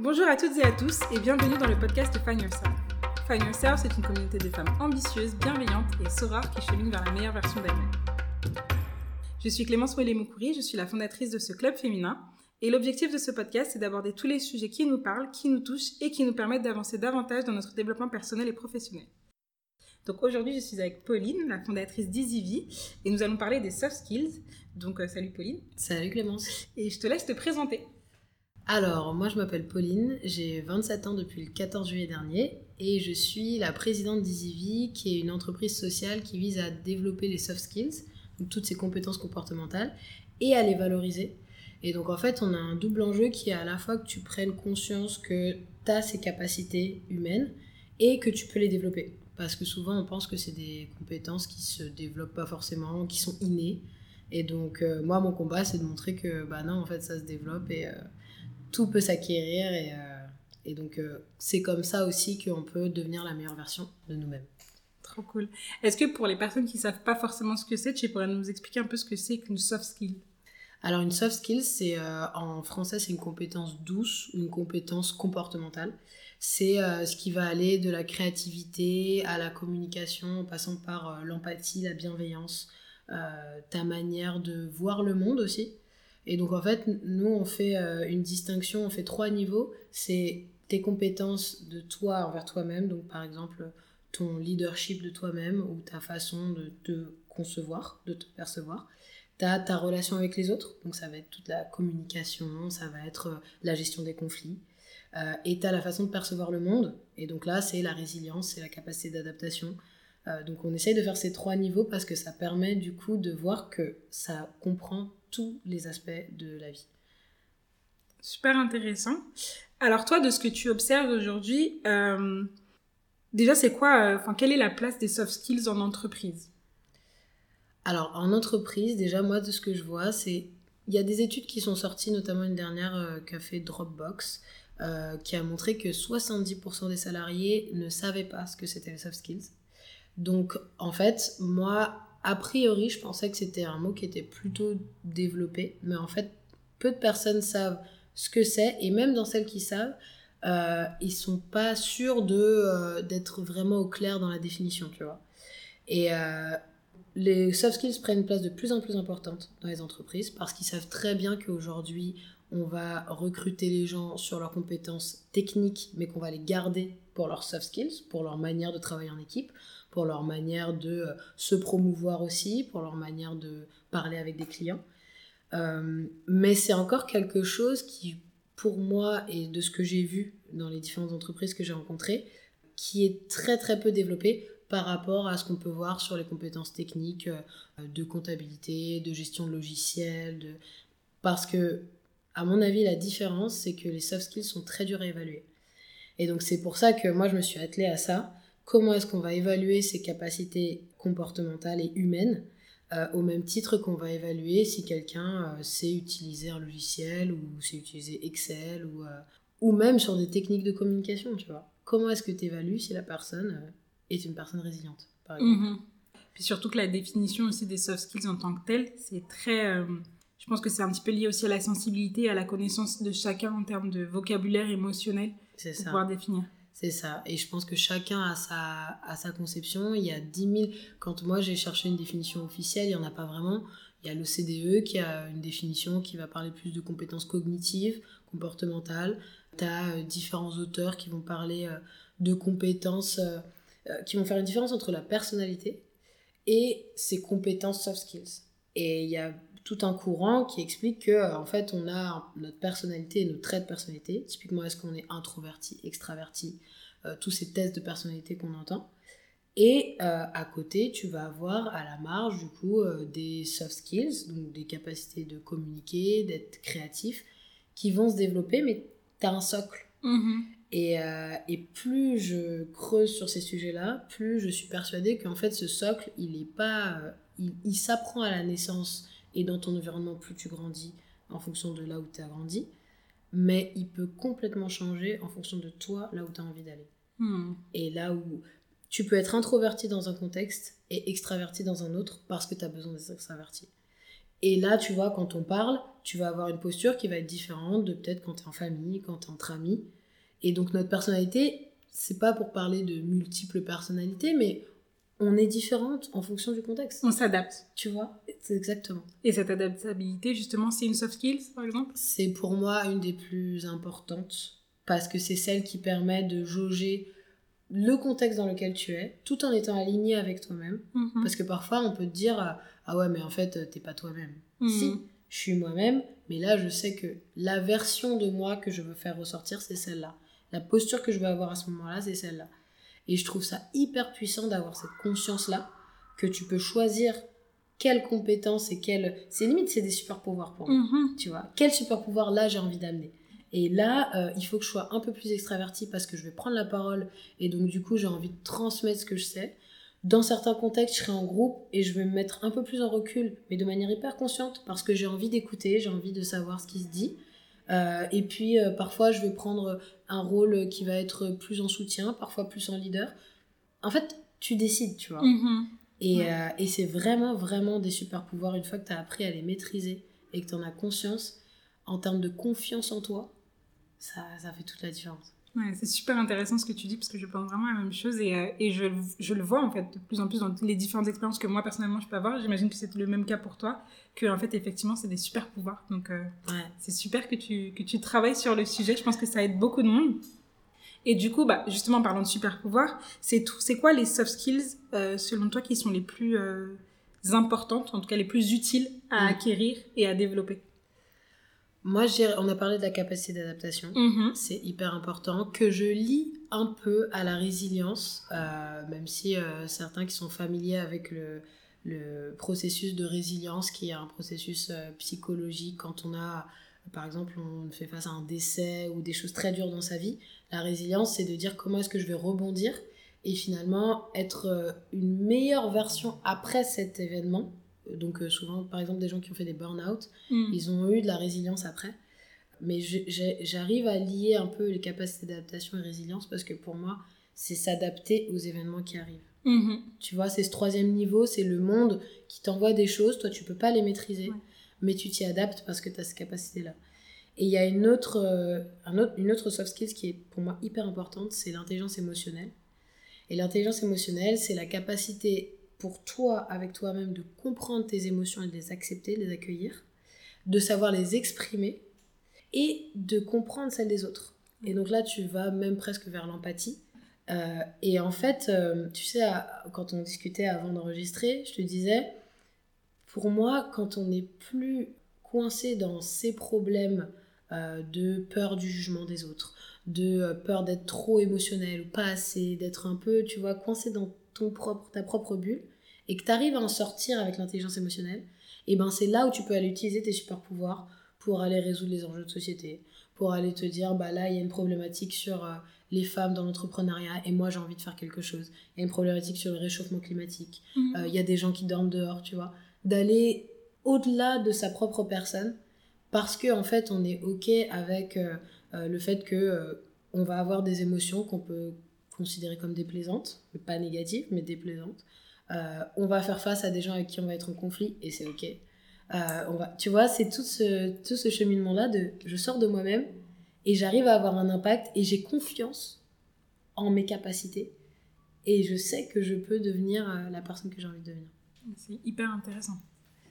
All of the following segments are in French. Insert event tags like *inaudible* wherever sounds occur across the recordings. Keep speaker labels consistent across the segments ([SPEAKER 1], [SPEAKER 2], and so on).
[SPEAKER 1] Bonjour à toutes et à tous et bienvenue dans le podcast Find Yourself. Find Yourself, c'est une communauté de femmes ambitieuses, bienveillantes et sorores qui cheminent vers la meilleure version d'elles-mêmes. Je suis Clémence Ouellet-Moukouri, je suis la fondatrice de ce club féminin et l'objectif de ce podcast, c'est d'aborder tous les sujets qui nous parlent, qui nous touchent et qui nous permettent d'avancer davantage dans notre développement personnel et professionnel. Donc aujourd'hui, je suis avec Pauline, la fondatrice d'EasyV, et nous allons parler des soft skills. Donc euh, salut Pauline.
[SPEAKER 2] Salut Clémence.
[SPEAKER 1] Et je te laisse te présenter.
[SPEAKER 2] Alors, moi je m'appelle Pauline, j'ai 27 ans depuis le 14 juillet dernier, et je suis la présidente d'EasyV, qui est une entreprise sociale qui vise à développer les soft skills, donc toutes ces compétences comportementales, et à les valoriser et donc en fait, on a un double enjeu qui est à la fois que tu prennes conscience que tu as ces capacités humaines et que tu peux les développer. Parce que souvent, on pense que c'est des compétences qui se développent pas forcément, qui sont innées. Et donc, euh, moi, mon combat, c'est de montrer que bah non, en fait, ça se développe et euh, tout peut s'acquérir. Et, euh, et, donc, c'est comme ça aussi qu'on peut devenir la meilleure version de nous-mêmes.
[SPEAKER 1] Trop cool. Est-ce que pour les personnes qui savent pas forcément ce que c'est, tu pourrais nous expliquer un peu ce que c'est qu'une soft skill?
[SPEAKER 2] Alors une soft skill, c'est euh, en français c'est une compétence douce, une compétence comportementale. C'est euh, ce qui va aller de la créativité à la communication, en passant par euh, l'empathie, la bienveillance, ta manière de voir le monde aussi. Et donc en fait, nous on fait une distinction, on fait trois niveaux. C'est tes compétences de toi envers toi-même, donc par exemple ton leadership de toi-même ou ta façon de te concevoir, de te percevoir tu as ta relation avec les autres, donc ça va être toute la communication, ça va être euh, la gestion des conflits, euh, et tu as la façon de percevoir le monde, et donc là c'est la résilience, c'est la capacité d'adaptation. Euh, donc on essaye de faire ces trois niveaux parce que ça permet du coup de voir que ça comprend tous les aspects de la vie.
[SPEAKER 1] Super intéressant. Alors toi, de ce que tu observes aujourd'hui, déjà c'est quoi, enfin quelle est la place des soft skills en entreprise?
[SPEAKER 2] Alors, en entreprise, déjà, moi, de ce que je vois, c'est. Il y a des études qui sont sorties, notamment une dernière euh, qu'a fait Dropbox, euh, qui a montré que 70% des salariés ne savaient pas ce que c'était les soft skills. Donc, en fait, moi, a priori, je pensais que c'était un mot qui était plutôt développé, mais en fait, peu de personnes savent ce que c'est, et même dans celles qui savent, euh, ils sont pas sûrs de euh, d'être vraiment au clair dans la définition, tu vois. Et, les soft skills prennent une place de plus en plus importante dans les entreprises parce qu'ils savent très bien qu'aujourd'hui, on va recruter les gens sur leurs compétences techniques, mais qu'on va les garder pour leurs soft skills, pour leur manière de travailler en équipe, pour leur manière de euh, se promouvoir aussi, pour leur manière de parler avec des clients. Euh, mais c'est encore quelque chose qui, pour moi, et de ce que j'ai vu dans les différentes entreprises que j'ai rencontrées, qui est très très peu développé par rapport à ce qu'on peut voir sur les compétences techniques euh, de comptabilité, de gestion de logiciels. Parce que, à mon avis, la différence, c'est que les soft skills sont très durs à évaluer. Et donc, c'est pour ça que moi, je me suis attelée à ça. Comment est-ce qu'on va évaluer ces capacités comportementales et humaines euh, au même titre qu'on va évaluer si quelqu'un euh, sait utiliser un logiciel ou sait utiliser Excel ou, ou même sur des techniques de communication, tu vois. Comment est-ce que tu évalues si la personne est une personne résiliente, par exemple.
[SPEAKER 1] Mhm. Puis surtout que la définition aussi des soft skills en tant que telle, c'est très... Euh, je pense que c'est un petit peu lié aussi à la sensibilité, à la connaissance de chacun en termes de vocabulaire émotionnel pour ça. pouvoir définir.
[SPEAKER 2] C'est ça. Et je pense que chacun a sa, a sa conception. Il y a 10 000... Quand moi, j'ai cherché une définition officielle, il n'y en a pas vraiment. Il y a l'OCDE qui a une définition qui va parler plus de compétences cognitives, comportementales. Tu as euh, différents auteurs qui vont parler euh, de compétences... Euh, qui vont faire une différence entre la personnalité et ses compétences soft skills. Et il y a tout un courant qui explique que euh, en fait on a notre personnalité et nos traits de personnalité. Typiquement est-ce qu'on est introverti, extraverti, euh, tous ces tests de personnalité qu'on entend. Et à côté, tu vas avoir à la marge du coup des soft skills, donc des capacités de communiquer, d'être créatif, qui vont se développer, mais tu as un socle. Mm-hmm. Et, euh, et, plus je creuse sur ces sujets-là, plus je suis persuadée qu'en fait ce socle, il est pas, euh, il, il s'apprend à la naissance et dans ton environnement plus tu grandis en fonction de là où tu as grandi, mais il peut complètement changer en fonction de toi là où tu as envie d'aller. Hmm. Et là où tu peux être introverti dans un contexte et extraverti dans un autre parce que tu as besoin d'être extraverti. Et là, tu vois, quand on parle, tu vas avoir une posture qui va être différente de peut-être quand tu es en famille, quand tu es entre amis. Et donc notre personnalité, c'est pas pour parler de multiples personnalités, mais on est différente en fonction du contexte.
[SPEAKER 1] On s'adapte.
[SPEAKER 2] Tu vois exactement.
[SPEAKER 1] Et cette adaptabilité, justement, c'est une soft skills, par exemple?
[SPEAKER 2] C'est pour moi une des plus importantes, parce que c'est celle qui permet de jauger le contexte dans lequel tu es, tout en étant aligné avec toi-même.
[SPEAKER 1] Mhm.
[SPEAKER 2] Parce que parfois, on peut te dire Ah ouais, mais en fait, t'es pas toi-même.
[SPEAKER 1] Mhm.
[SPEAKER 2] Si, je suis moi-même, mais là, je sais que la version de moi que je veux faire ressortir, c'est celle-là. La posture que je veux avoir à ce moment-là, c'est celle-là. Et je trouve ça hyper puissant d'avoir cette conscience-là, que tu peux choisir quelles compétences et quelles... C'est limite, c'est des super pouvoirs pour moi.
[SPEAKER 1] Mhm.
[SPEAKER 2] Tu vois, quel super pouvoir là j'ai envie d'amener Et là, euh, il faut que je sois un peu plus extravertie parce que je vais prendre la parole et donc du coup, j'ai envie de transmettre ce que je sais. Dans certains contextes, je serai en groupe et je vais me mettre un peu plus en recul, mais de manière hyper consciente parce que j'ai envie d'écouter, j'ai envie de savoir ce qui se dit. Euh, et puis euh, parfois, je vais prendre un rôle qui va être plus en soutien, parfois plus en leader. En fait, tu décides, tu vois.
[SPEAKER 1] Mhm.
[SPEAKER 2] Et,
[SPEAKER 1] Ouais.
[SPEAKER 2] euh, et c'est vraiment, vraiment des super pouvoirs. Une fois que tu as appris à les maîtriser et que tu en as conscience, en termes de confiance en toi, ça, ça fait toute la différence.
[SPEAKER 1] Ouais, c'est super intéressant ce que tu dis parce que je pense vraiment la même chose et, euh, et je, je le vois en fait de plus en plus dans les différentes expériences que moi personnellement je peux avoir. J'imagine que c'est le même cas pour toi, que en fait effectivement c'est des super pouvoirs. Donc euh,
[SPEAKER 2] Ouais.
[SPEAKER 1] c'est super que tu, que tu travailles sur le sujet. Je pense que ça aide beaucoup de monde. Et du coup, bah, justement, parlant de super pouvoirs, c'est tout. C'est quoi les soft skills, euh, selon toi, qui sont les plus importantes, en tout cas les plus utiles à
[SPEAKER 2] Mm.
[SPEAKER 1] acquérir et à développer?
[SPEAKER 2] Moi, on a parlé de la capacité d'adaptation.
[SPEAKER 1] Mhm.
[SPEAKER 2] C'est hyper important que je lis un peu à la résilience, euh, même si euh, certains qui sont familiers avec le, le processus de résilience, qui est un processus euh, psychologique quand on a, par exemple, on fait face à un décès ou des choses très dures dans sa vie. La résilience, c'est de dire comment est-ce que je vais rebondir et finalement être une meilleure version après cet événement. Donc euh, souvent, par exemple, des gens qui ont fait des burn-out,
[SPEAKER 1] Mhm.
[SPEAKER 2] ils ont eu de la résilience après. Mais j'arrive à lier un peu les capacités d'adaptation et résilience parce que pour moi, c'est s'adapter aux événements qui arrivent.
[SPEAKER 1] Mhm.
[SPEAKER 2] Tu vois, c'est ce troisième niveau, c'est le monde qui t'envoie des choses, toi tu peux pas les maîtriser,
[SPEAKER 1] Ouais.
[SPEAKER 2] mais tu t'y adaptes parce que tu as cette capacité-là. Et il y a une autre, euh, un autre, une autre soft skills qui est pour moi hyper importante, c'est l'intelligence émotionnelle. Et l'intelligence émotionnelle, c'est la capacité pour toi, avec toi-même, de comprendre tes émotions et de les accepter, de les accueillir, de savoir les exprimer et de comprendre celles des autres. Et donc là, tu vas même presque vers l'empathie. Euh, et en fait, euh, tu sais, quand on discutait avant d'enregistrer, je te disais, pour moi, quand on n'est plus coincé dans ces problèmes euh, de peur du jugement des autres, de peur d'être trop émotionnel ou pas assez, d'être un peu, tu vois, coincé dans ton propre, ta propre bulle, et que tu arrives à en sortir avec l'intelligence émotionnelle, et ben c'est là où tu peux aller utiliser tes super pouvoirs pour aller résoudre les enjeux de société, pour aller te dire, bah là, il y a une problématique sur euh, les femmes dans l'entrepreneuriat, et moi j'ai envie de faire quelque chose. Il y a une problématique sur le réchauffement climatique.
[SPEAKER 1] Mhm.
[SPEAKER 2] Euh, Il y a des gens qui dorment dehors, tu vois. D'aller au-delà de sa propre personne, parce que en fait, on est ok avec euh, le fait que on va avoir des émotions qu'on peut considérer comme déplaisantes, mais pas négatives, mais déplaisantes. Euh, on va faire face à des gens avec qui on va être en conflit, et c'est ok. Euh, tu vois, c'est tout ce, tout ce cheminement-là de je sors de moi-même et j'arrive à avoir un impact et j'ai confiance en mes capacités et je sais que je peux devenir euh, la personne que j'ai envie de devenir.
[SPEAKER 1] C'est hyper intéressant.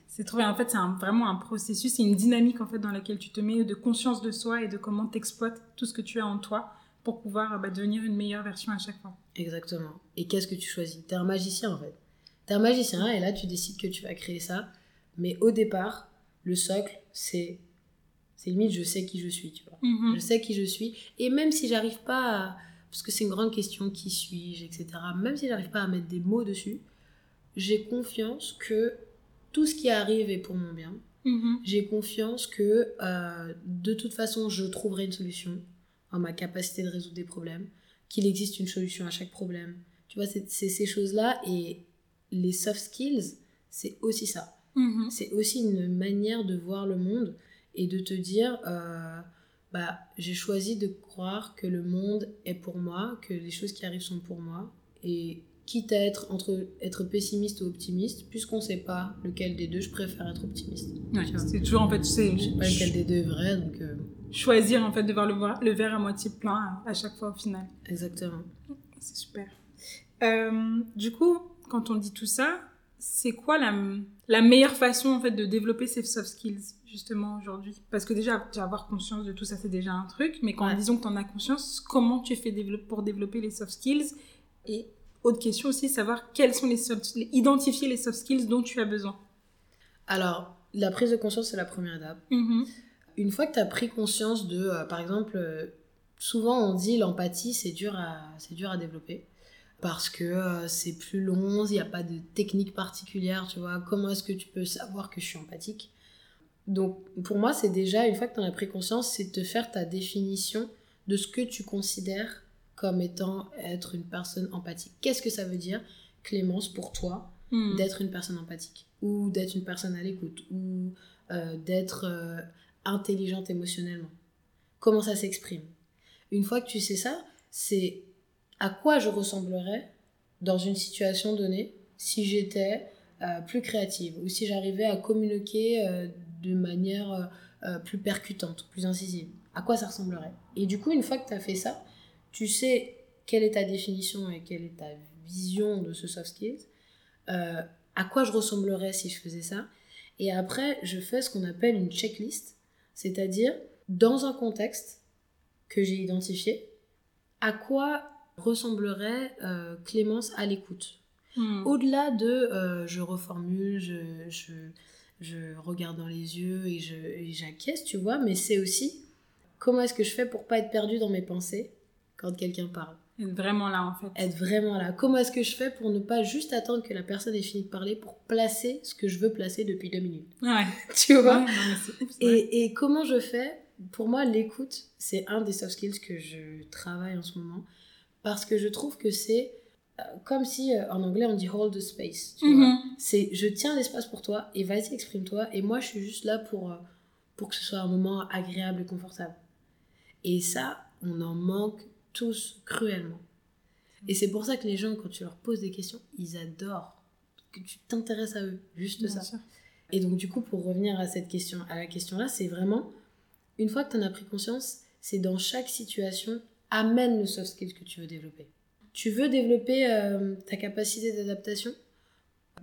[SPEAKER 1] C'est trouvé, en fait, c'est vraiment un processus, c'est une dynamique en fait dans laquelle tu te mets de conscience de soi et de comment tu exploites tout ce que tu as en toi pour pouvoir bah, devenir une meilleure version à chaque fois.
[SPEAKER 2] Exactement. Et qu'est-ce que tu choisis? T'es un magicien en fait. T'es un magicien et là tu décides que tu vas créer ça. Mais au départ, le socle, c'est. C'est limite, je sais qui je suis, tu vois.
[SPEAKER 1] Mhm.
[SPEAKER 2] Je sais qui je suis. Et même si j'arrive pas à. Parce que c'est une grande question, qui suis-je, etc. Même si j'arrive pas à mettre des mots dessus, j'ai confiance que tout ce qui arrive est pour mon bien.
[SPEAKER 1] Mhm.
[SPEAKER 2] J'ai confiance que euh, de toute façon, je trouverai une solution en ma capacité de résoudre des problèmes, qu'il existe une solution à chaque problème. Tu vois, c'est ces choses-là et les soft skills, c'est aussi ça.
[SPEAKER 1] Mhm.
[SPEAKER 2] C'est aussi une manière de voir le monde et de te dire, euh, bah, j'ai choisi de croire que le monde est pour moi, que les choses qui arrivent sont pour moi et quitte à être entre être pessimiste ou optimiste, puisqu'on sait pas lequel des deux, je préfère être optimiste.
[SPEAKER 1] Ouais, c'est toujours en fait, c'est
[SPEAKER 2] Je sais pas lequel des deux est vrai, donc euh,
[SPEAKER 1] choisir en fait de voir le, le verre à moitié plein à, à chaque fois au final.
[SPEAKER 2] exactement.
[SPEAKER 1] C'est super. Euh, du coup, quand on dit tout ça, c'est quoi la, la meilleure façon en fait de développer ces soft skills justement aujourd'hui? Parce que déjà, avoir conscience de tout ça, c'est déjà un truc. Mais quand
[SPEAKER 2] Ouais.
[SPEAKER 1] disons que tu en as conscience, comment tu fais pour développer les soft skills Et autre question aussi, savoir quels sont les soft, identifier les soft skills dont tu as besoin.
[SPEAKER 2] Alors, la prise de conscience, c'est la première étape. Une fois que tu as pris conscience de, euh, par exemple, euh, souvent on dit l'empathie, c'est dur, à, dur à développer. Parce que euh, c'est plus long, il n'y a pas de technique particulière, tu vois. Comment est-ce que tu peux savoir que je suis empathique? Donc, pour moi, c'est déjà, une fois que tu en as pris conscience, c'est de faire ta définition de ce que tu considères comme étant être une personne empathique. Qu'est-ce que ça veut dire, Clémence, pour toi,
[SPEAKER 1] Mhm.
[SPEAKER 2] d'être une personne empathique ou d'être une personne à l'écoute ou euh, d'être euh, intelligente émotionnellement? Comment ça s'exprime? Une fois que tu sais ça, c'est à quoi je ressemblerais dans une situation donnée si j'étais euh, plus créative ou si j'arrivais à communiquer de manière plus percutante, plus incisive? À quoi ça ressemblerait? Et du coup, une fois que tu as fait ça, tu sais quelle est ta définition et quelle est ta vision de ce soft skills euh, à quoi je ressemblerais si je faisais ça. Et après, je fais ce qu'on appelle une checklist, c'est-à-dire dans un contexte que j'ai identifié, à quoi ressemblerait euh, Clémence à l'écoute.
[SPEAKER 1] Mhm.
[SPEAKER 2] Au-delà de euh, je reformule, je, je, je regarde dans les yeux et j'acquiesce, tu vois, mais c'est aussi comment est-ce que je fais pour pas être perdue dans mes pensées quand quelqu'un parle
[SPEAKER 1] Être vraiment là en fait.
[SPEAKER 2] être vraiment là. Comment est-ce que je fais pour ne pas juste attendre que la personne ait fini de parler pour placer ce que je veux placer depuis deux minutes?
[SPEAKER 1] Ouais. *laughs*
[SPEAKER 2] Tu vois?
[SPEAKER 1] Ouais, non,
[SPEAKER 2] et, et comment je fais? Pour moi, l'écoute, c'est un des soft skills que je travaille en ce moment parce que je trouve que c'est euh, comme si euh, en anglais on dit hold the space. Tu vois?
[SPEAKER 1] Mhm.
[SPEAKER 2] c'est je tiens l'espace pour toi et vas-y exprime-toi et moi je suis juste là pour euh, pour que ce soit un moment agréable et confortable et ça on en manque tous cruellement. Et c'est pour ça que les gens quand tu leur poses des questions ils adorent que tu t'intéresses à eux. Juste
[SPEAKER 1] Bien
[SPEAKER 2] ça.
[SPEAKER 1] sûr.
[SPEAKER 2] et donc du coup pour revenir à cette question à la question là c'est vraiment une fois que tu en as pris conscience c'est dans chaque situation amène le soft skill que tu veux développer. Tu veux développer euh, ta capacité d'adaptation?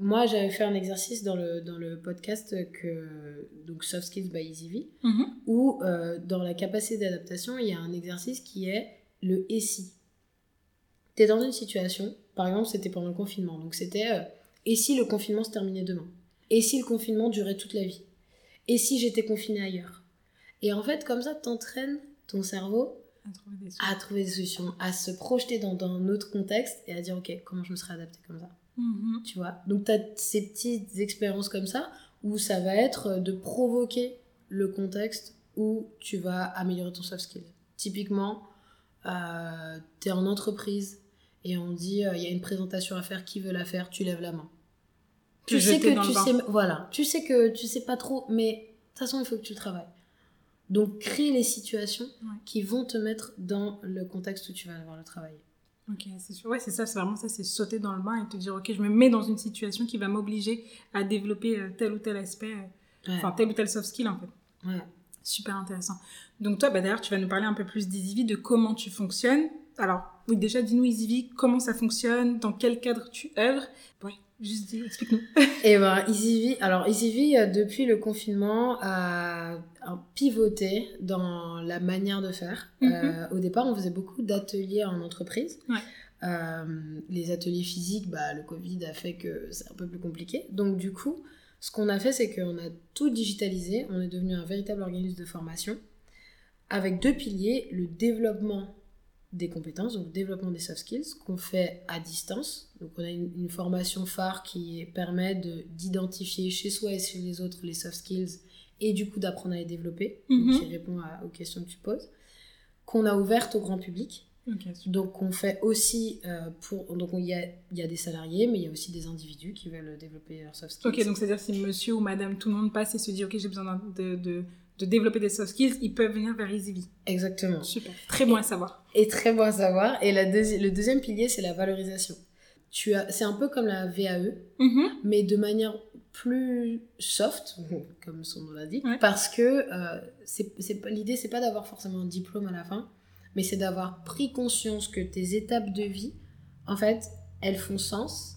[SPEAKER 2] Moi, j'avais fait un exercice dans le, dans le podcast que, donc Soft Skills by EasyV,
[SPEAKER 1] Mhm.
[SPEAKER 2] où euh, dans la capacité d'adaptation, il y a un exercice qui est le et si. Tu es dans une situation, par exemple, c'était pendant le confinement, donc c'était euh, et si le confinement se terminait demain? Et si le confinement durait toute la vie? Et si j'étais confinée ailleurs? Et en fait, comme ça, t'entraînes ton cerveau
[SPEAKER 1] À trouver des
[SPEAKER 2] à trouver des solutions, à se projeter dans, dans un autre contexte et à dire, ok, comment je me serais adaptée comme ça
[SPEAKER 1] Mhm.
[SPEAKER 2] tu vois? Donc, tu as ces petites expériences comme ça où ça va être de provoquer le contexte où tu vas améliorer ton soft skill. Typiquement, euh, tu es en entreprise et on dit euh, il y a une présentation à faire, qui veut la faire Tu lèves la main. Tu sais que tu sais voilà, tu sais que tu sais pas trop mais de toute façon, il faut que tu le travailles. Donc crée les situations
[SPEAKER 1] Ouais.
[SPEAKER 2] qui vont te mettre dans le contexte où tu vas devoir le travailler.
[SPEAKER 1] Ok, c'est sûr. Ouais, c'est ça, c'est vraiment ça, c'est sauter dans le bain et te dire, ok, je me mets dans une situation qui va m'obliger à développer euh, tel ou tel aspect, euh,
[SPEAKER 2] Ouais.
[SPEAKER 1] enfin tel ou tel soft skill en fait.
[SPEAKER 2] Ouais.
[SPEAKER 1] Super intéressant. Donc toi, bah, d'ailleurs, tu vas nous parler un peu plus d'EasyV, de comment tu fonctionnes. Alors, oui, déjà, dis-nous EasyV, comment ça fonctionne, dans quel cadre tu œuvres. Ouais, juste dis, explique-nous. *laughs*
[SPEAKER 2] Et ben, EasyV, alors EasyV, euh, depuis le confinement, a, pivoté dans la manière de faire.
[SPEAKER 1] Mhm.
[SPEAKER 2] Euh, au départ, on faisait beaucoup d'ateliers en entreprise.
[SPEAKER 1] Ouais.
[SPEAKER 2] Euh, les ateliers physiques, bah, le Covid a fait que c'est un peu plus compliqué. Donc, du coup, ce qu'on a fait, c'est qu'on a tout digitalisé. On est devenu un véritable organisme de formation avec deux piliers le développement des compétences, donc le développement des soft skills, qu'on fait à distance. Donc on a une, une formation phare qui permet de- d'identifier chez soi et chez les autres les soft skills et du coup d'apprendre à les développer, donc
[SPEAKER 1] Mhm.
[SPEAKER 2] qui répond à- aux questions que tu poses, qu'on a ouverte au grand public. Donc on fait aussi euh, pour... Donc il y a, il y a des salariés, mais il y a aussi des individus qui veulent développer leurs soft skills.
[SPEAKER 1] Ok, donc c'est-à-dire si monsieur ou madame, tout le monde passe et se dit, ok, j'ai besoin de, de, de développer des soft skills, ils peuvent venir vers EasyV.
[SPEAKER 2] Exactement.
[SPEAKER 1] Super. Très bon à savoir.
[SPEAKER 2] Et très bon à savoir. Et la deuxi- le deuxième pilier, c'est la valorisation. tu as, c'est un peu comme la VAE,
[SPEAKER 1] Mhm.
[SPEAKER 2] mais de manière plus soft, *laughs* comme son nom l'indique,
[SPEAKER 1] Ouais.
[SPEAKER 2] parce que euh, c'est, c'est l'idée, c'est pas d'avoir forcément un diplôme à la fin, mais c'est d'avoir pris conscience que tes étapes de vie, en fait, elles font sens.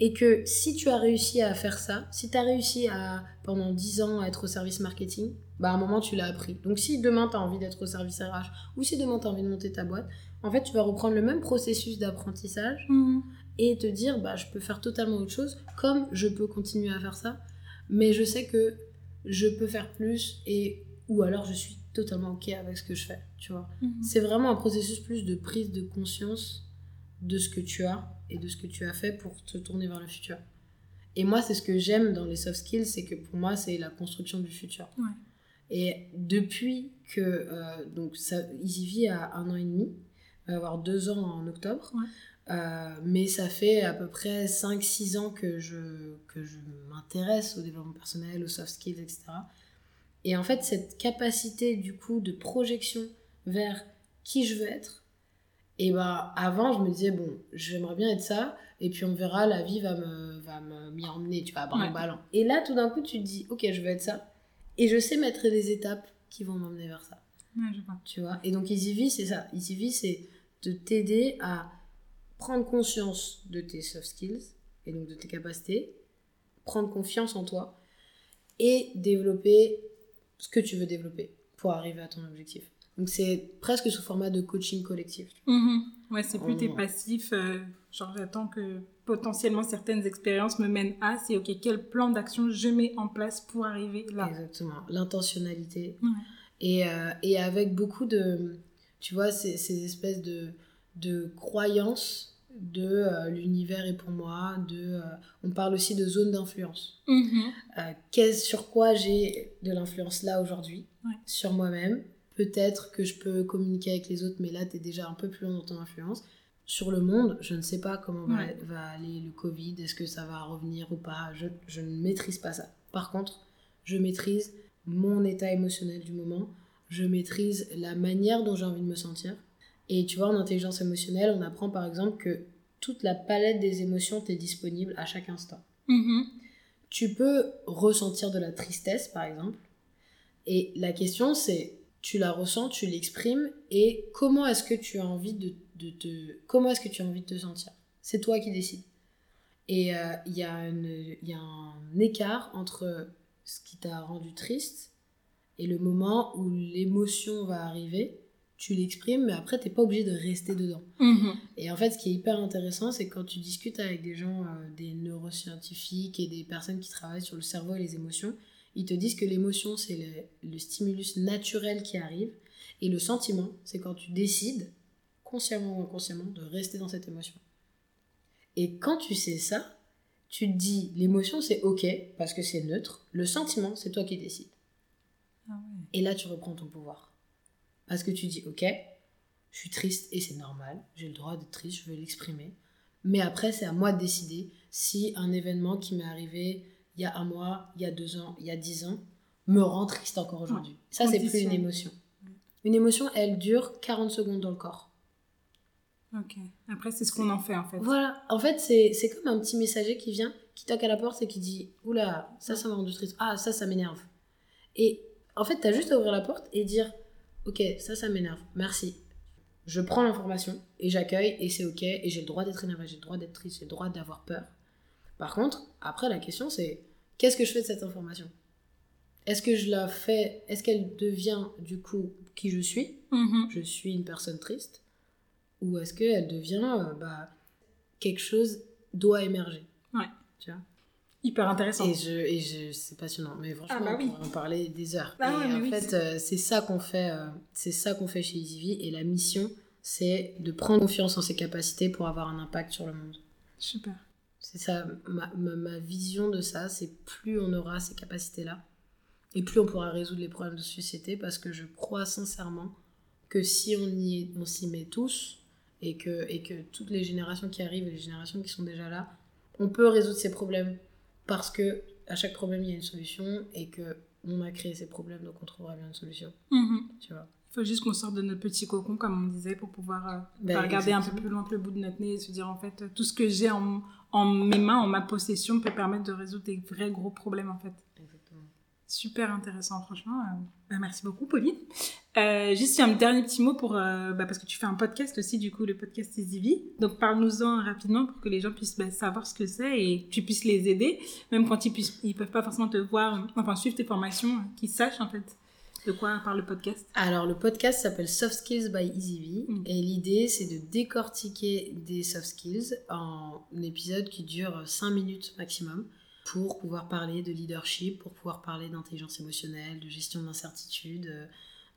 [SPEAKER 2] Et que si tu as réussi à faire ça, si tu as réussi à, pendant 10 ans, à être au service marketing, bah à un moment, tu l'as appris. Donc si demain, tu as envie d'être au service RH, ou si demain, tu as envie de monter ta boîte, en fait, tu vas reprendre le même processus d'apprentissage
[SPEAKER 1] Mhm.
[SPEAKER 2] et te dire bah je peux faire totalement autre chose comme je peux continuer à faire ça mais je sais que je peux faire plus et ou alors je suis totalement ok avec ce que je fais tu vois
[SPEAKER 1] Mhm.
[SPEAKER 2] c'est vraiment un processus plus de prise de conscience de ce que tu as et de ce que tu as fait pour te tourner vers le futur et moi c'est ce que j'aime dans les soft skills c'est que pour moi c'est la construction du futur
[SPEAKER 1] Ouais.
[SPEAKER 2] et depuis que euh, donc ça EasyV a un an et demi va avoir deux ans en octobre
[SPEAKER 1] Ouais.
[SPEAKER 2] euh, mais ça fait à peu près 5-6 ans que je, que je m'intéresse au développement personnel, aux soft skills, etc. Et en fait, cette capacité du coup de projection vers qui je veux être, et ben avant, je me disais, bon, j'aimerais bien être ça, et puis on verra, la vie va me, va me m'y emmener, tu vois, à
[SPEAKER 1] Ouais.
[SPEAKER 2] ballants. Et là, tout d'un coup, tu te dis, ok, je veux être ça, et je sais mettre les étapes qui vont m'emmener vers ça
[SPEAKER 1] Ouais, je vois.
[SPEAKER 2] tu vois. Et donc EasyV, c'est ça. EasyV, c'est de t'aider à prendre conscience de tes soft skills et donc de tes capacités, prendre confiance en toi et développer ce que tu veux développer pour arriver à ton objectif. Donc c'est presque sous format de coaching collectif.
[SPEAKER 1] Mhm. Ouais, c'est plus t'es passif. euh, genre, j'attends que potentiellement certaines expériences me mènent à. C'est ok, quel plan d'action je mets en place pour arriver là?
[SPEAKER 2] Exactement. L'intentionnalité.
[SPEAKER 1] Ouais.
[SPEAKER 2] Et, euh, et avec beaucoup de, tu vois, ces, ces espèces de, de croyances de euh, l'univers est pour moi, de, euh, on parle aussi de zone d'influence.
[SPEAKER 1] Mhm.
[SPEAKER 2] Euh, qu'est-ce- sur quoi j'ai de l'influence là aujourd'hui?
[SPEAKER 1] Ouais.
[SPEAKER 2] Sur moi-même. Peut-être que je peux communiquer avec les autres, mais là, tu es déjà un peu plus loin dans ton influence. Sur le monde, je ne sais pas comment va, va aller le Covid, est-ce que ça va revenir ou pas, je, je ne maîtrise pas ça. Par contre, je maîtrise mon état émotionnel du moment, je maîtrise la manière dont j'ai envie de me sentir. Et tu vois, en intelligence émotionnelle, on apprend par exemple que toute la palette des émotions t'est disponible à chaque instant
[SPEAKER 1] Mhm.
[SPEAKER 2] tu peux ressentir de la tristesse, par exemple. Et la question, c'est, tu la ressens, tu l'exprimes, et comment est-ce que tu as envie de, de te, comment est-ce que tu as envie de te sentir? C'est toi qui décides. Et euh, il y, y a un écart entre ce qui t'a rendu triste et le moment où l'émotion va arriver, tu l'exprimes, mais après, t'es pas obligé de rester dedans.
[SPEAKER 1] Mhm.
[SPEAKER 2] Et en fait, ce qui est hyper intéressant, c'est que quand tu discutes avec des gens, euh, des neuroscientifiques et des personnes qui travaillent sur le cerveau et les émotions, ils te disent que l'émotion, c'est le, le stimulus naturel qui arrive. Et le sentiment, c'est quand tu décides, consciemment ou inconsciemment, de rester dans cette émotion. Et quand tu sais ça, tu te dis, l'émotion, c'est OK, parce que c'est neutre. Le sentiment, c'est toi qui décides.
[SPEAKER 1] Ah ouais.
[SPEAKER 2] Et là, tu reprends ton pouvoir. Parce que tu dis, ok, je suis triste et c'est normal, j'ai le droit d'être triste, je veux l'exprimer. Mais après, c'est à moi de décider si un événement qui m'est arrivé il y a un mois, il y a deux ans, il y a dix ans, me rend triste encore aujourd'hui. Ça, c'est plus une émotion. Une émotion, elle dure 40 secondes dans le corps.
[SPEAKER 1] Ok. Après, c'est ce qu'on en fait en fait.
[SPEAKER 2] Voilà, en fait, c'est c'est comme un petit messager qui vient, qui toque à la porte et qui dit Oula, ça, ça m'a rendu triste. Ah, ça, ça m'énerve. Et en fait, t'as juste à ouvrir la porte et dire Ok, ça, ça m'énerve. Merci. Je prends l'information et j'accueille et c'est ok et j'ai le droit d'être énervé, j'ai le droit d'être triste, j'ai le droit d'avoir peur. Par contre, après, la question c'est Qu'est-ce que je fais de cette information? Est-ce que je la fais Est-ce qu'elle devient du coup qui je suis?
[SPEAKER 1] Mhm.
[SPEAKER 2] je suis une personne triste? Ou est-ce qu'elle devient euh, bah, quelque chose doit émerger?
[SPEAKER 1] Ouais.
[SPEAKER 2] tu vois?
[SPEAKER 1] Hyper intéressant.
[SPEAKER 2] et je et je c'est passionnant mais franchement
[SPEAKER 1] Ah bah oui.
[SPEAKER 2] on pourrait en parler des heures
[SPEAKER 1] Ah
[SPEAKER 2] et
[SPEAKER 1] ouais, mais
[SPEAKER 2] en
[SPEAKER 1] oui,
[SPEAKER 2] fait
[SPEAKER 1] c'est-
[SPEAKER 2] euh, c'est ça qu'on fait euh, c'est ça qu'on fait chez EasyV et la mission c'est de prendre confiance en ses capacités pour avoir un impact sur le monde
[SPEAKER 1] Super.
[SPEAKER 2] c'est ça ma, ma, ma vision de ça c'est plus on aura ces capacités là et plus on pourra résoudre les problèmes de société parce que je crois sincèrement que si on y est- on s'y met tous et que, et que toutes les générations qui arrivent et les générations qui sont déjà là, on peut résoudre ces problèmes parce que à chaque problème il y a une solution et que on a créé ces problèmes donc on trouvera bien une solution,
[SPEAKER 1] Mhm.
[SPEAKER 2] tu vois.
[SPEAKER 1] faut juste qu'on sorte de notre petit cocon, comme on disait, pour pouvoir euh,
[SPEAKER 2] Ben,
[SPEAKER 1] regarder un peu plus loin que le bout de notre nez et se dire, en fait, tout ce que j'ai en, en mes mains, en ma possession, peut permettre de résoudre des vrais gros problèmes, en fait. Super intéressant, franchement. euh, bah, merci beaucoup, Pauline. Euh, juste un dernier petit mot pour, euh, bah, parce que tu fais un podcast aussi, du coup, le podcast Easy Vie. Donc, parle-nous-en rapidement pour que les gens puissent bah, savoir ce que c'est et que tu puisses les aider, même quand ils ils peuvent pas forcément te voir, enfin, suivre tes formations, euh, qu'ils sachent, en fait, de quoi parle le podcast.
[SPEAKER 2] Alors, le podcast s'appelle Soft Skills by EasyV.
[SPEAKER 1] Mm.
[SPEAKER 2] Et l'idée, c'est de décortiquer des soft skills en un épisode qui dure 5 minutes maximum pour pouvoir parler de leadership, pour pouvoir parler d'intelligence émotionnelle, de gestion de l'incertitude, euh,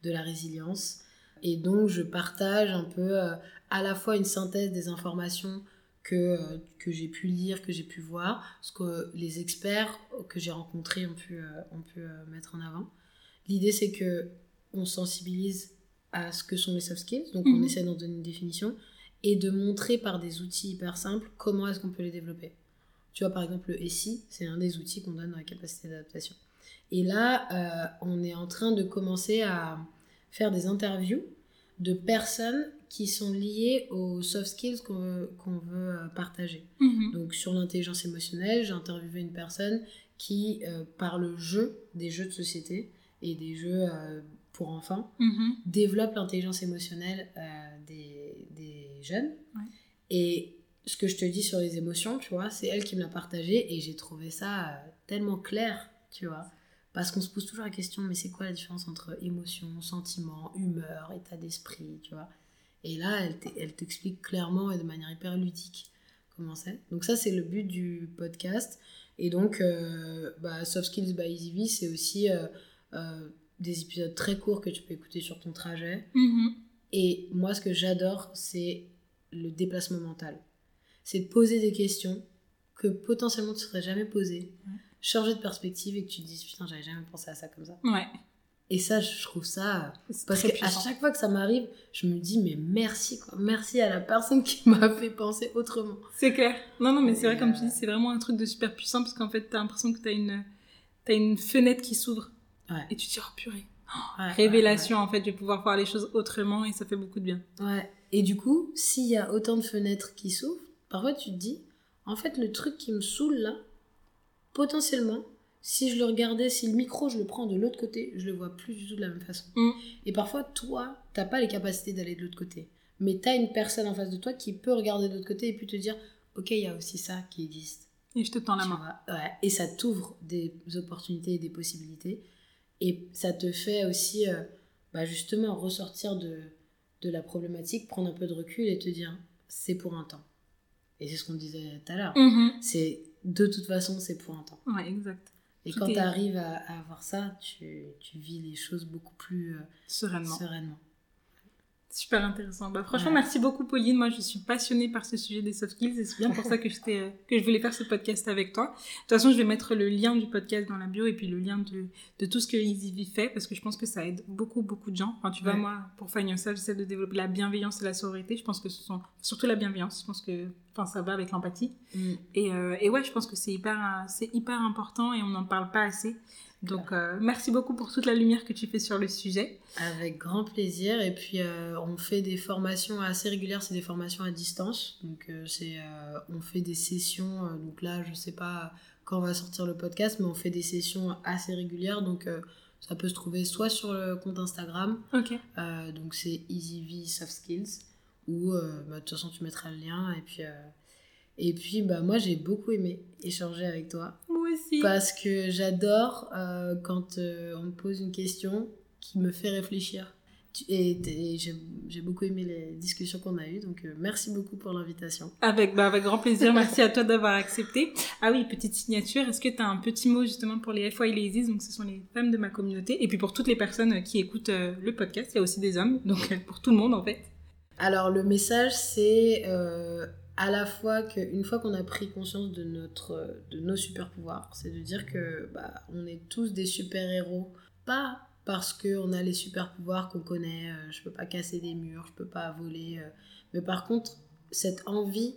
[SPEAKER 2] de la résilience. Et donc, je partage un peu euh, à la fois une synthèse des informations que, euh, que j'ai pu lire, que j'ai pu voir, ce que les experts que j'ai rencontrés ont pu, ont pu mettre en avant. L'idée, c'est que on sensibilise à ce que sont les soft skills, donc on
[SPEAKER 1] Mhm.
[SPEAKER 2] essaie d'en donner une définition, et de montrer par des outils hyper simples comment est-ce qu'on peut les développer. Tu vois, par exemple, le SI, c'est un des outils qu'on donne dans la capacité d'adaptation. Et là, euh, on est en train de commencer à faire des interviews de personnes qui sont liées aux soft skills qu'on veut, qu'on veut euh, partager. Donc sur l'intelligence émotionnelle, j'ai interviewé une personne qui, euh, par le jeu, des jeux de société et des jeux euh, pour enfants,
[SPEAKER 1] Mhm.
[SPEAKER 2] développe l'intelligence émotionnelle euh, des, des jeunes.
[SPEAKER 1] Ouais.
[SPEAKER 2] Et ce que je te dis sur les émotions, tu vois, c'est elle qui me l'a partagé et j'ai trouvé ça euh, tellement clair, tu vois. Parce qu'on se pose toujours la question, mais c'est quoi la différence entre émotion, sentiment, humeur, état d'esprit, tu vois. Et là, elle t'explique clairement et de manière hyper ludique comment c'est. Donc ça, c'est le but du podcast. Et donc, euh, bah, Soft Skills by EasyV, c'est aussi euh, euh, des épisodes très courts que tu peux écouter sur ton trajet.
[SPEAKER 1] Mhm.
[SPEAKER 2] Et moi, ce que j'adore, c'est le déplacement mental. C'est de poser des questions que potentiellement tu ne serais jamais posées.
[SPEAKER 1] Ouais.
[SPEAKER 2] Changer de perspective et que tu te dises, putain, j'avais jamais pensé à ça comme ça.
[SPEAKER 1] Ouais.
[SPEAKER 2] Et ça, je trouve ça...
[SPEAKER 1] C'est
[SPEAKER 2] Parce qu'à chaque fois que ça m'arrive, je me dis, mais merci, quoi. Merci à la personne qui m'a fait penser autrement.
[SPEAKER 1] C'est clair. Non, non, mais c'est vrai, comme tu
[SPEAKER 2] euh,
[SPEAKER 1] dis, c'est vraiment un truc de super puissant parce qu'en fait, t'as l'impression que t'as une, t'as une fenêtre qui s'ouvre
[SPEAKER 2] Ouais.
[SPEAKER 1] et tu te dis, oh purée.
[SPEAKER 2] Ouais,
[SPEAKER 1] Révélation, en fait, je vais pouvoir voir les choses autrement et ça fait beaucoup de bien.
[SPEAKER 2] Ouais. Et du coup, s'il y a autant de fenêtres qui s'ouvrent, parfois tu te dis, en fait, le truc qui me saoule là, potentiellement, si je le regardais, si le micro, je le prends de l'autre côté, je le vois plus du tout de la même façon.
[SPEAKER 1] Mm.
[SPEAKER 2] Et parfois, toi, t'as pas les capacités d'aller de l'autre côté. Mais t'as une personne en face de toi qui peut regarder de l'autre côté et puis te dire, ok, il y a aussi ça qui existe.
[SPEAKER 1] Et je te tends la main.
[SPEAKER 2] ouais. Et ça t'ouvre des opportunités et des possibilités. Et ça te fait aussi, euh, bah, justement, ressortir de, de la problématique, prendre un peu de recul et te dire, c'est pour un temps. Et c'est ce qu'on disait tout à l'heure.
[SPEAKER 1] Mhm.
[SPEAKER 2] C'est de toute façon, c'est pour un temps.
[SPEAKER 1] Ouais, exact.
[SPEAKER 2] Et
[SPEAKER 1] Tout
[SPEAKER 2] quand
[SPEAKER 1] est-
[SPEAKER 2] tu arrives à, à avoir ça, tu, tu vis les choses beaucoup plus euh,
[SPEAKER 1] Sereinement.
[SPEAKER 2] sereinement.
[SPEAKER 1] Super intéressant. Bah, franchement,
[SPEAKER 2] Ouais.
[SPEAKER 1] merci beaucoup, Pauline. Moi, je suis passionnée par ce sujet des soft skills et c'est bien pour ça que, je euh, que je voulais faire ce podcast avec toi. De toute façon, je vais mettre le lien du podcast dans la bio et puis le lien de, de tout ce que EasyV fait parce que je pense que ça aide beaucoup, beaucoup de gens. Enfin, tu vois,
[SPEAKER 2] Ouais.
[SPEAKER 1] moi, pour Find Yourself, j'essaie de développer la bienveillance et la sororité. Je pense que ce sont surtout la bienveillance. Je pense que enfin, ça va avec l'empathie.
[SPEAKER 2] Mm.
[SPEAKER 1] Et, euh, et ouais, je pense que c'est hyper, euh, c'est hyper important et on n'en parle pas assez. Donc, euh, merci beaucoup pour toute la lumière que tu fais sur le sujet.
[SPEAKER 2] Avec grand plaisir. Et puis, euh, on fait des formations assez régulières. C'est des formations à distance. Donc, euh, c'est, on fait des sessions. donc là, je sais pas quand on va sortir le podcast, mais on fait des sessions assez régulières. Donc, ça peut se trouver soit sur le compte Instagram. Donc, c'est EasyV Soft Skills. Ou, bah, de toute façon, tu mettras le lien. Et puis, et puis bah, moi, j'ai beaucoup aimé échanger avec toi.
[SPEAKER 1] Moi aussi.
[SPEAKER 2] Parce que j'adore euh, quand euh, on me pose une question qui me fait réfléchir. Et, et j'ai j'ai beaucoup aimé les discussions qu'on a eues, donc euh, merci beaucoup pour l'invitation.
[SPEAKER 1] Avec, bah, avec grand plaisir. *laughs* Merci à toi d'avoir accepté. Ah oui, petite signature. Est-ce que tu as un petit mot justement pour les FY Donc, ce sont les femmes de ma communauté. Et puis pour toutes les personnes qui écoutent le podcast, il y a aussi des hommes. Donc, pour tout le monde en fait.
[SPEAKER 2] Alors le message c'est à la fois qu'une fois qu'on a pris conscience de, notre, de nos super pouvoirs, c'est de dire que bah, on est tous des super héros, pas parce qu'on a les super pouvoirs qu'on connaît, euh, je peux pas casser des murs, je peux pas voler, euh, mais par contre cette envie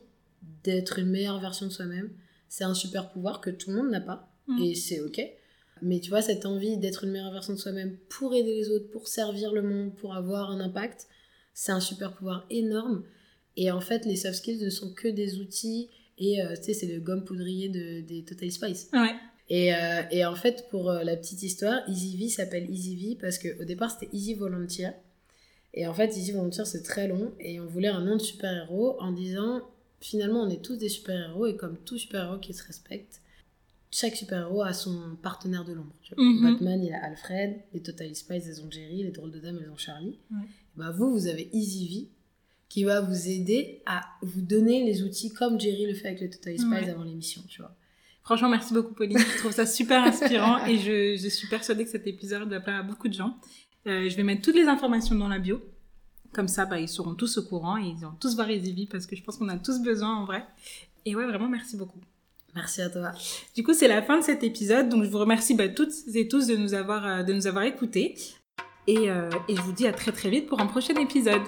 [SPEAKER 2] d'être une meilleure version de soi-même, c'est un super pouvoir que tout le monde n'a pas
[SPEAKER 1] Mm.
[SPEAKER 2] et c'est ok. mais tu vois, cette envie d'être une meilleure version de soi-même pour aider les autres, pour servir le monde, pour avoir un impact, c'est un super pouvoir énorme. Et en fait, les soft skills ne sont que des outils. Et euh, tu sais, c'est le gomme poudrier de, des Total Spice.
[SPEAKER 1] Ouais.
[SPEAKER 2] Et, euh, et en fait, pour euh, la petite histoire, Easy V s'appelle Easy V parce qu'au départ, c'était Easy Volunteer. Et en fait, Easy Volunteer, c'est très long. Et on voulait un nom de super-héros en disant finalement, on est tous des super-héros. Et comme tout super-héros qui se respecte, chaque super-héros a son partenaire de l'ombre.
[SPEAKER 1] Mhm.
[SPEAKER 2] Batman, il a Alfred. Les Total Spice, elles ont Jerry. Les Drôles de Dames, elles ont Charlie.
[SPEAKER 1] Ouais.
[SPEAKER 2] Bah, vous, vous avez Easy V qui va vous aider à vous donner les outils comme Jerry le fait avec les Total Spice
[SPEAKER 1] Ouais.
[SPEAKER 2] avant l'émission, tu vois.
[SPEAKER 1] Franchement, merci beaucoup, Pauline. Je trouve ça super inspirant et je, je suis persuadée que cet épisode va plaire à beaucoup de gens. Euh, je vais mettre toutes les informations dans la bio. Comme ça, bah, ils seront tous au courant et ils vont tous voir Easy parce que je pense qu'on a tous besoin en vrai. Et ouais, vraiment, merci beaucoup.
[SPEAKER 2] Merci à toi.
[SPEAKER 1] Du coup, c'est la fin de cet épisode. Donc, je vous remercie bah, toutes et tous de nous avoir, euh, de nous avoir écoutés. Et, euh, et je vous dis à très très vite pour un prochain épisode.